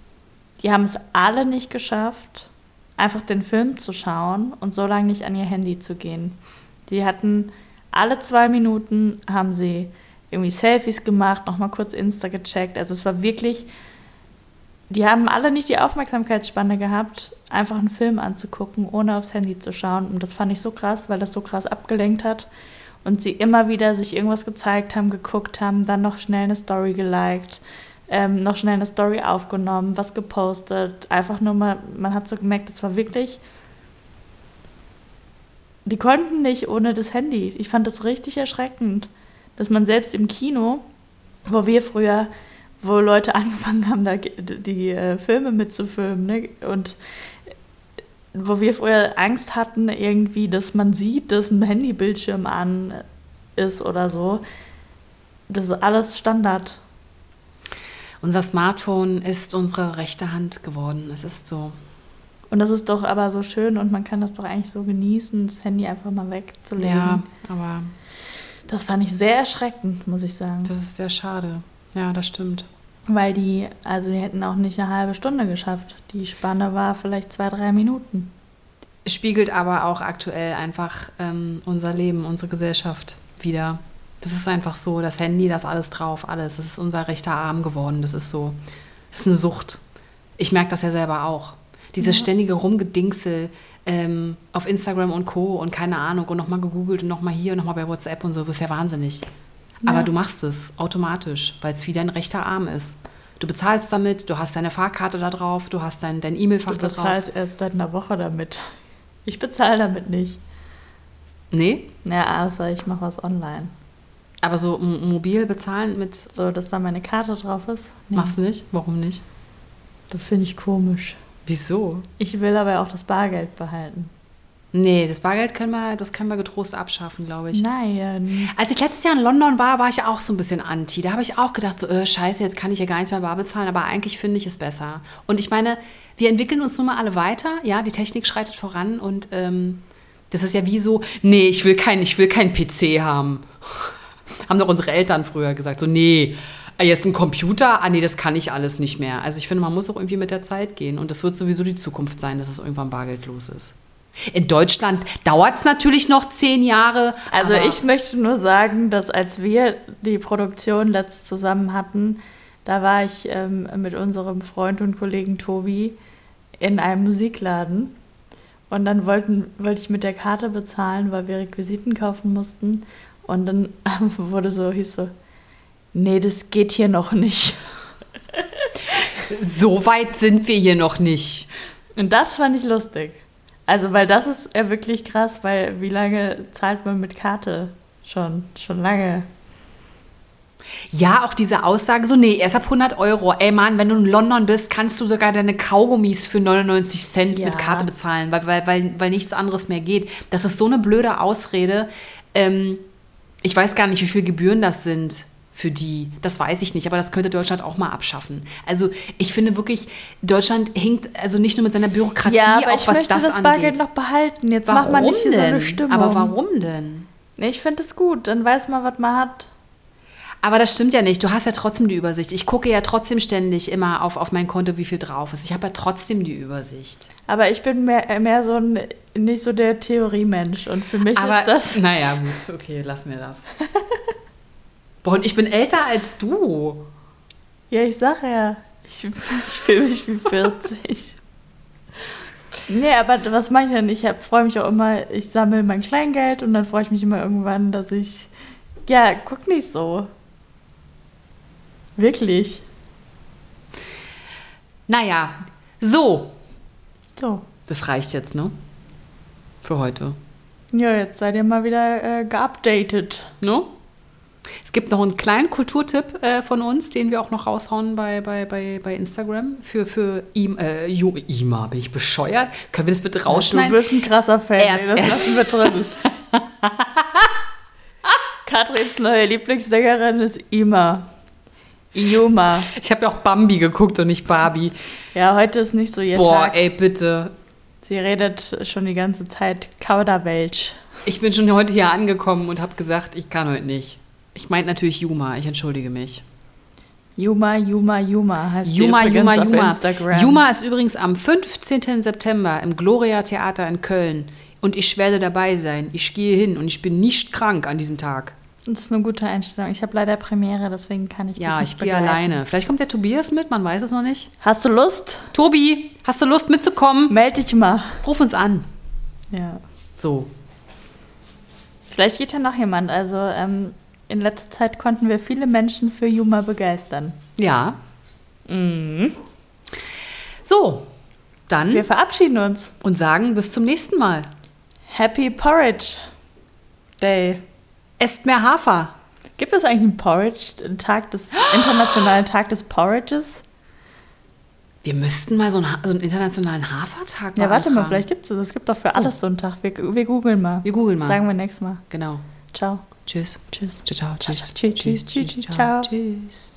die haben es alle nicht geschafft, einfach den Film zu schauen und so lange nicht an ihr Handy zu gehen. Die hatten alle zwei Minuten haben sie irgendwie Selfies gemacht, nochmal kurz Insta gecheckt. Also es war wirklich die haben alle nicht die Aufmerksamkeitsspanne gehabt, einfach einen Film anzugucken, ohne aufs Handy zu schauen. Und das fand ich so krass, weil das so krass abgelenkt hat. Und sie immer wieder sich irgendwas gezeigt haben, geguckt haben, dann noch schnell eine Story geliked, ähm, noch schnell eine Story aufgenommen, was gepostet. Einfach nur mal, man hat so gemerkt, das war wirklich. Die konnten nicht ohne das Handy. Ich fand das richtig erschreckend, dass man selbst im Kino, wo wir früher wo Leute angefangen haben, da die äh, Filme mitzufilmen. Ne? Und wo wir vorher Angst hatten, irgendwie, dass man sieht, dass ein Handybildschirm an ist oder so. Das ist alles Standard. Unser Smartphone ist unsere rechte Hand geworden. Es ist so. Und das ist doch aber so schön und man kann das doch eigentlich so genießen, das Handy einfach mal wegzulegen. Ja, aber. Das fand ich sehr erschreckend, muss ich sagen. Das ist sehr schade. Ja, das stimmt. Weil die, also die hätten auch nicht eine halbe Stunde geschafft. Die Spanne war vielleicht zwei, drei Minuten. Spiegelt aber auch aktuell einfach ähm, unser Leben, unsere Gesellschaft wieder. Das ist einfach so, das Handy, das alles drauf, alles. Das ist unser rechter Arm geworden. Das ist so, das ist eine Sucht. Ich merke das ja selber auch. Dieses ja. ständige Rumgedingsel ähm, auf Instagram und Co. und keine Ahnung und nochmal gegoogelt und nochmal hier und nochmal bei WhatsApp und so, wirst ja wahnsinnig. Aber du machst es automatisch, weil es wie dein rechter Arm ist. Du bezahlst damit, du hast deine Fahrkarte da drauf, du hast dein, dein E-Mail-Fach da drauf. Du bezahlst erst seit einer Woche damit. Ich bezahle damit nicht. Nee? Ja, außer ich mache was online. Aber so mobil bezahlen mit. So, dass da meine Karte drauf ist? Nee. Machst du nicht? Warum nicht? Das finde ich komisch. Wieso? Ich will aber auch das Bargeld behalten. Nee, das Bargeld können wir, das können wir getrost abschaffen, glaube ich. Nein. Als ich letztes Jahr in London war, war ich auch so ein bisschen anti. Da habe ich auch gedacht, so, äh, scheiße, jetzt kann ich ja gar nichts mehr bar bezahlen, aber eigentlich finde ich es besser. Und ich meine, wir entwickeln uns nun mal alle weiter, ja, die Technik schreitet voran und ähm, das ist ja wie so, nee, ich will keinen ich kein PC haben. haben doch unsere Eltern früher gesagt, so, nee, jetzt ein Computer, ah nee, das kann ich alles nicht mehr. Also ich finde, man muss auch irgendwie mit der Zeit gehen und das wird sowieso die Zukunft sein, dass es irgendwann bargeldlos ist. In Deutschland dauert es natürlich noch zehn Jahre. Also ich möchte nur sagen, dass als wir die Produktion letzt zusammen hatten, da war ich ähm, mit unserem Freund und Kollegen Tobi in einem Musikladen und dann wollten, wollte ich mit der Karte bezahlen, weil wir Requisiten kaufen mussten und dann wurde so, hieß so, nee, das geht hier noch nicht. So weit sind wir hier noch nicht. Und das fand ich lustig. Also, weil das ist ja wirklich krass, weil wie lange zahlt man mit Karte? Schon, schon lange. Ja, auch diese Aussage so, nee, erst ab 100 Euro. Ey Mann, wenn du in London bist, kannst du sogar deine Kaugummis für 99 Cent Ja. mit Karte bezahlen, weil, weil, weil, weil nichts anderes mehr geht. Das ist so eine blöde Ausrede. Ähm, ich weiß gar nicht, wie viel Gebühren das sind für die. Das weiß ich nicht, aber das könnte Deutschland auch mal abschaffen. Also ich finde wirklich, Deutschland hinkt also nicht nur mit seiner Bürokratie, Ja, aber auch ich was möchte das, das, angeht. Bargeld noch behalten. Jetzt warum macht man nicht denn? so eine Stimmung. Aber warum denn? Nee, ich finde es gut. Dann weiß man, was man hat. Aber das stimmt ja nicht. Du hast ja trotzdem die Übersicht. Ich gucke ja trotzdem ständig immer auf, auf mein Konto, wie viel drauf ist. Ich habe ja trotzdem die Übersicht. Aber ich bin mehr, mehr so ein, nicht so der Theoriemensch. Und für mich Aber ist das. Naja, gut, okay, lassen wir das. Boah, und ich bin älter als du. Ja, ich sag ja. Ich, ich fühle mich wie 40. Nee, aber was mache ich denn? Ich freue mich auch immer, ich sammle mein Kleingeld und dann freue ich mich immer irgendwann, dass ich. Ja, guck nicht so. Wirklich. Naja, so. So. Das reicht jetzt, ne? Für heute. Ja, jetzt seid ihr mal wieder äh, geupdatet. Ne? Es gibt noch einen kleinen Kulturtipp äh, von uns, den wir auch noch raushauen bei, bei, bei, bei Instagram. Für, für ihm, äh, Ju- Ima, bin ich bescheuert? Können wir das bitte Du rausschneiden? bist ein krasser Fan. Erst- ey, das lassen wir drin. Katrins neue Lieblingssängerin ist Ima. Iuma. Ich habe ja auch Bambi geguckt und nicht Barbie. Ja, heute ist nicht so ihr Boah, Tag. ey, bitte. Sie redet schon die ganze Zeit Kauderwelsch. Ich bin schon heute hier angekommen und habe gesagt, ich kann heute nicht. Ich meinte natürlich Juma, ich entschuldige mich. Juma, Juma, Juma heißt Juma, sie Juma, Juma. Instagram. Juma ist übrigens am 15. September im Gloria Theater in Köln. Und ich werde dabei sein. Ich gehe hin und ich bin nicht krank an diesem Tag. Das ist eine gute Einstellung. Ich habe leider Premiere, deswegen kann ich dich Ja, nicht ich gehe alleine. Vielleicht kommt der Tobias mit, man weiß es noch nicht. Hast du Lust? Tobi, hast du Lust mitzukommen? Meld dich mal. Ruf uns an. Ja. So. Vielleicht geht ja noch jemand. Also ähm, in letzter Zeit konnten wir viele Menschen für Juma begeistern. Ja. Mhm. So. Dann Wir verabschieden uns. und sagen bis zum nächsten Mal. Happy Porridge Day. Esst mehr Hafer. Gibt es eigentlich einen Porridge, einen Tag des internationalen Tag des Porridges? Wir müssten mal so einen, so einen internationalen Hafertag Ja, warte mal, vielleicht gibt es das. Es gibt doch für alles so einen Tag. Wir, wir googeln mal. Wir googeln mal. Sagen wir nächstes Mal. Genau. Ciao. Tschüss. Tschüss. Ciao, ciao. Tschüss. Tschüss, tschüss, tschüss. Tschüss.